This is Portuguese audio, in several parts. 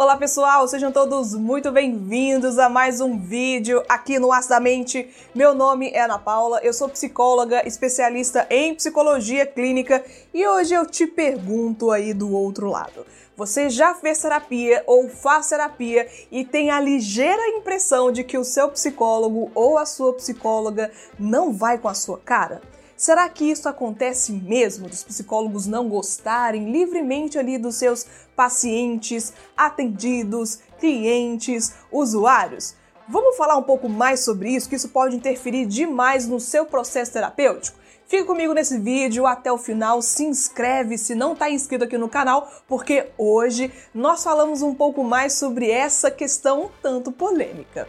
Olá pessoal, sejam todos muito bem-vindos a mais um vídeo aqui no Acidamente. Meu nome é Ana Paula, eu sou psicóloga, especialista em psicologia clínica e hoje eu te pergunto aí do outro lado. Você já fez terapia ou faz terapia e tem a ligeira impressão de que o seu psicólogo ou a sua psicóloga não vai com a sua cara? Será que isso acontece mesmo dos psicólogos não gostarem livremente ali dos seus pacientes, atendidos, clientes, usuários? Vamos falar um pouco mais sobre isso, que isso pode interferir demais no seu processo terapêutico? Fica comigo nesse vídeo até o final, se inscreve se não está inscrito aqui no canal, porque hoje nós falamos um pouco mais sobre essa questão tanto polêmica.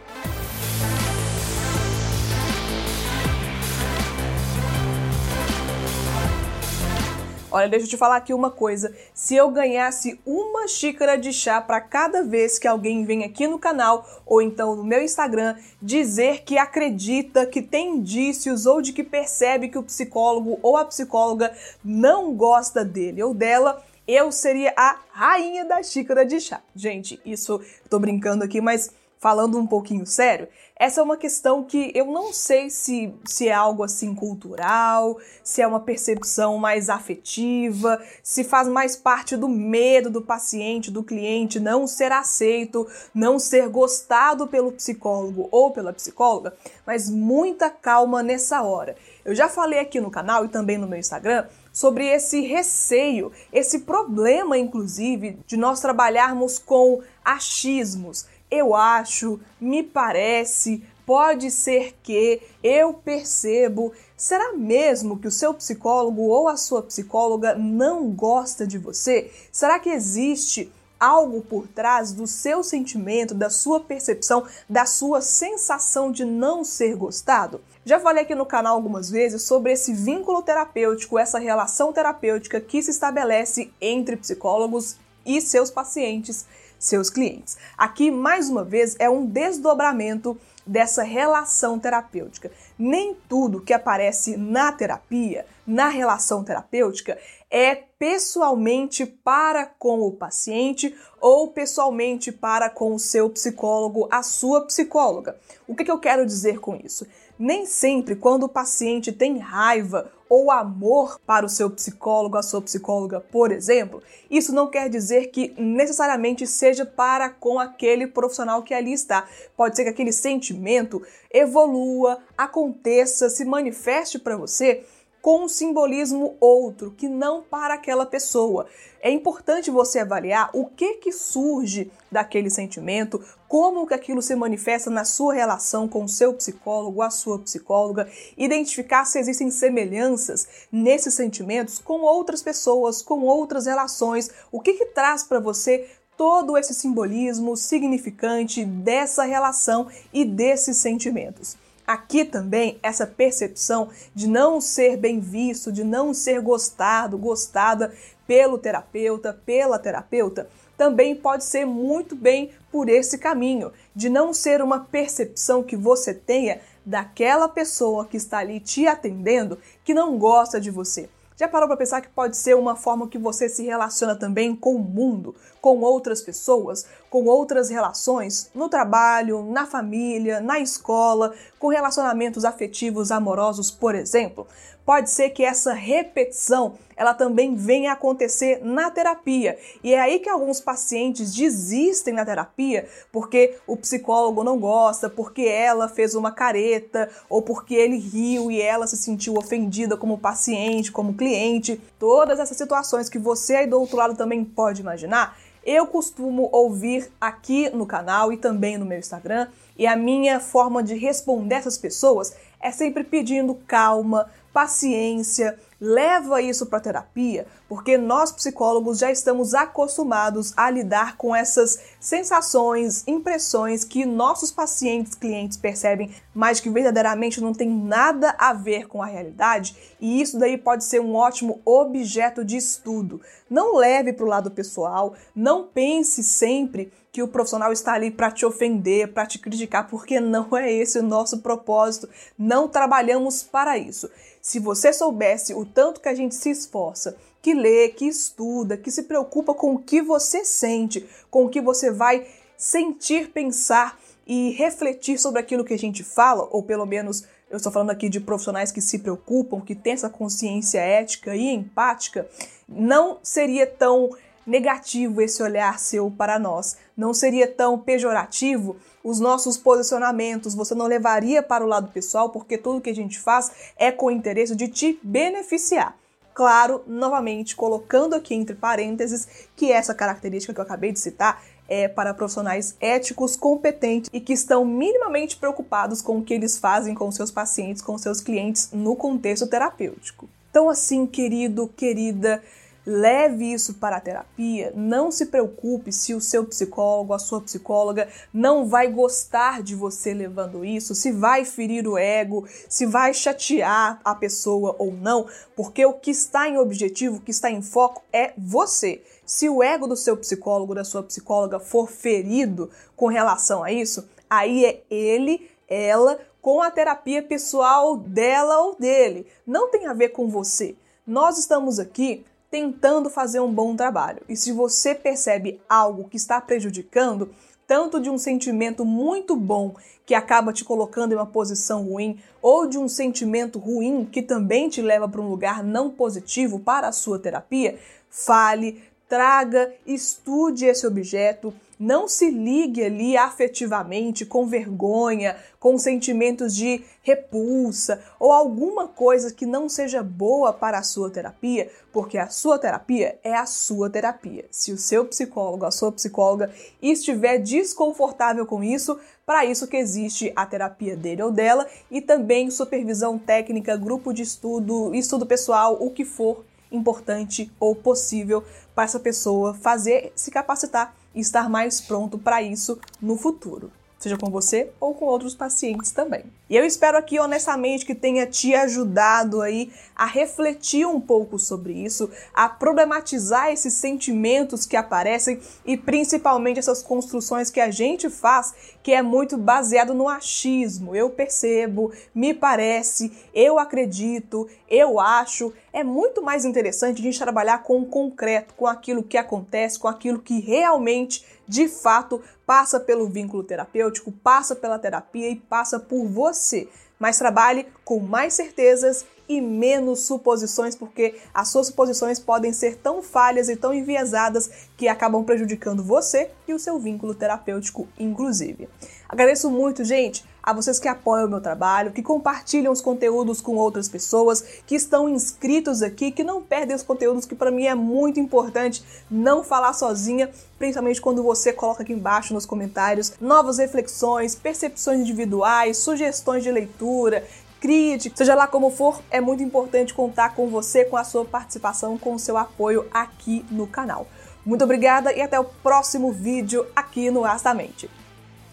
Olha, deixa eu te falar aqui uma coisa. Se eu ganhasse uma xícara de chá para cada vez que alguém vem aqui no canal ou então no meu Instagram dizer que acredita, que tem indícios ou de que percebe que o psicólogo ou a psicóloga não gosta dele ou dela, eu seria a rainha da xícara de chá. Gente, isso, tô brincando aqui, mas falando um pouquinho sério, essa é uma questão que eu não sei se, se é algo assim cultural, se é uma percepção mais afetiva, se faz mais parte do medo do paciente, do cliente não ser aceito, não ser gostado pelo psicólogo ou pela psicóloga, mas muita calma nessa hora. Eu já falei aqui no canal e também no meu Instagram sobre esse receio, esse problema, inclusive, de nós trabalharmos com achismos eu acho, me parece, pode ser que, eu percebo. Será mesmo que o seu psicólogo ou a sua psicóloga não gosta de você? Será que existe algo por trás do seu sentimento, da sua percepção, da sua sensação de não ser gostado? Já falei aqui no canal algumas vezes sobre esse vínculo terapêutico, essa relação terapêutica que se estabelece entre psicólogos e seus pacientes seus clientes. Aqui, mais uma vez, é um desdobramento dessa relação terapêutica. Nem tudo que aparece na terapia, na relação terapêutica, é pessoalmente para com o paciente ou pessoalmente para com o seu psicólogo, a sua psicóloga. O que, que eu quero dizer com isso? Nem sempre, quando o paciente tem raiva ou amor para o seu psicólogo, a sua psicóloga, por exemplo, isso não quer dizer que necessariamente seja para com aquele profissional que ali está. Pode ser que aquele sentimento evolua, aconteça, se manifeste para você com um simbolismo outro, que não para aquela pessoa. É importante você avaliar o que que surge daquele sentimento, como que aquilo se manifesta na sua relação com o seu psicólogo, a sua psicóloga, identificar se existem semelhanças nesses sentimentos com outras pessoas, com outras relações, o que que traz para você todo esse simbolismo significante dessa relação e desses sentimentos. Aqui também essa percepção de não ser bem visto, de não ser gostado, gostada pelo terapeuta, pela terapeuta, também pode ser muito bem por esse caminho, de não ser uma percepção que você tenha daquela pessoa que está ali te atendendo que não gosta de você. Já parou para pensar que pode ser uma forma que você se relaciona também com o mundo, com outras pessoas, com outras relações, no trabalho, na família, na escola, com relacionamentos afetivos amorosos, por exemplo? Pode ser que essa repetição ela também venha a acontecer na terapia. E é aí que alguns pacientes desistem na terapia porque o psicólogo não gosta, porque ela fez uma careta ou porque ele riu e ela se sentiu ofendida como paciente, como cliente. Todas essas situações que você aí do outro lado também pode imaginar, eu costumo ouvir aqui no canal e também no meu Instagram, e a minha forma de responder essas pessoas é sempre pedindo calma, paciência, leva isso para terapia, porque nós psicólogos já estamos acostumados a lidar com essas sensações, impressões que nossos pacientes, clientes percebem, mas que verdadeiramente não tem nada a ver com a realidade, e isso daí pode ser um ótimo objeto de estudo. Não leve para o lado pessoal, não pense sempre que o profissional está ali para te ofender, para te criticar, porque não é esse o nosso propósito. Não trabalhamos para isso. Se você soubesse o tanto que a gente se esforça, que lê, que estuda, que se preocupa com o que você sente, com o que você vai sentir, pensar e refletir sobre aquilo que a gente fala, ou pelo menos eu estou falando aqui de profissionais que se preocupam, que têm essa consciência ética e empática, não seria tão negativo esse olhar seu para nós, não seria tão pejorativo os nossos posicionamentos, você não levaria para o lado pessoal, porque tudo que a gente faz é com o interesse de te beneficiar. Claro, novamente, colocando aqui entre parênteses que essa característica que eu acabei de citar é para profissionais éticos, competentes e que estão minimamente preocupados com o que eles fazem com seus pacientes, com seus clientes no contexto terapêutico. Então, assim, querido, querida, leve isso para a terapia. Não se preocupe se o seu psicólogo, a sua psicóloga não vai gostar de você levando isso, se vai ferir o ego, se vai chatear a pessoa ou não, porque o que está em objetivo, o que está em foco é você. Se o ego do seu psicólogo, da sua psicóloga for ferido com relação a isso, aí é ele, ela, com a terapia pessoal dela ou dele. Não tem a ver com você. Nós estamos aqui tentando fazer um bom trabalho. E se você percebe algo que está prejudicando, tanto de um sentimento muito bom que acaba te colocando em uma posição ruim, ou de um sentimento ruim que também te leva para um lugar não positivo para a sua terapia, fale, traga, estude esse objeto, não se ligue ali afetivamente com vergonha, com sentimentos de repulsa ou alguma coisa que não seja boa para a sua terapia, porque a sua terapia é a sua terapia. Se o seu psicólogo, a sua psicóloga estiver desconfortável com isso, para isso que existe a terapia dele ou dela e também supervisão técnica, grupo de estudo, estudo pessoal, o que for importante ou possível para essa pessoa fazer, se capacitar e estar mais pronto para isso no futuro seja com você ou com outros pacientes também. E eu espero aqui honestamente que tenha te ajudado aí a refletir um pouco sobre isso, a problematizar esses sentimentos que aparecem e principalmente essas construções que a gente faz, que é muito baseado no achismo. Eu percebo, me parece, eu acredito, eu acho. É muito mais interessante a gente trabalhar com o concreto, com aquilo que acontece, com aquilo que realmente de fato passa pelo vínculo terapêutico, passa pela terapia e passa por você. Mas trabalhe com mais certezas e menos suposições, porque as suas suposições podem ser tão falhas e tão enviesadas que acabam prejudicando você e o seu vínculo terapêutico, inclusive. Agradeço muito, gente a vocês que apoiam o meu trabalho, que compartilham os conteúdos com outras pessoas, que estão inscritos aqui, que não perdem os conteúdos, que para mim é muito importante não falar sozinha, principalmente quando você coloca aqui embaixo nos comentários novas reflexões, percepções individuais, sugestões de leitura, crítica, seja lá como for, é muito importante contar com você, com a sua participação, com o seu apoio aqui no canal. Muito obrigada e até o próximo vídeo aqui no Astamente.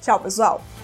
Tchau, pessoal!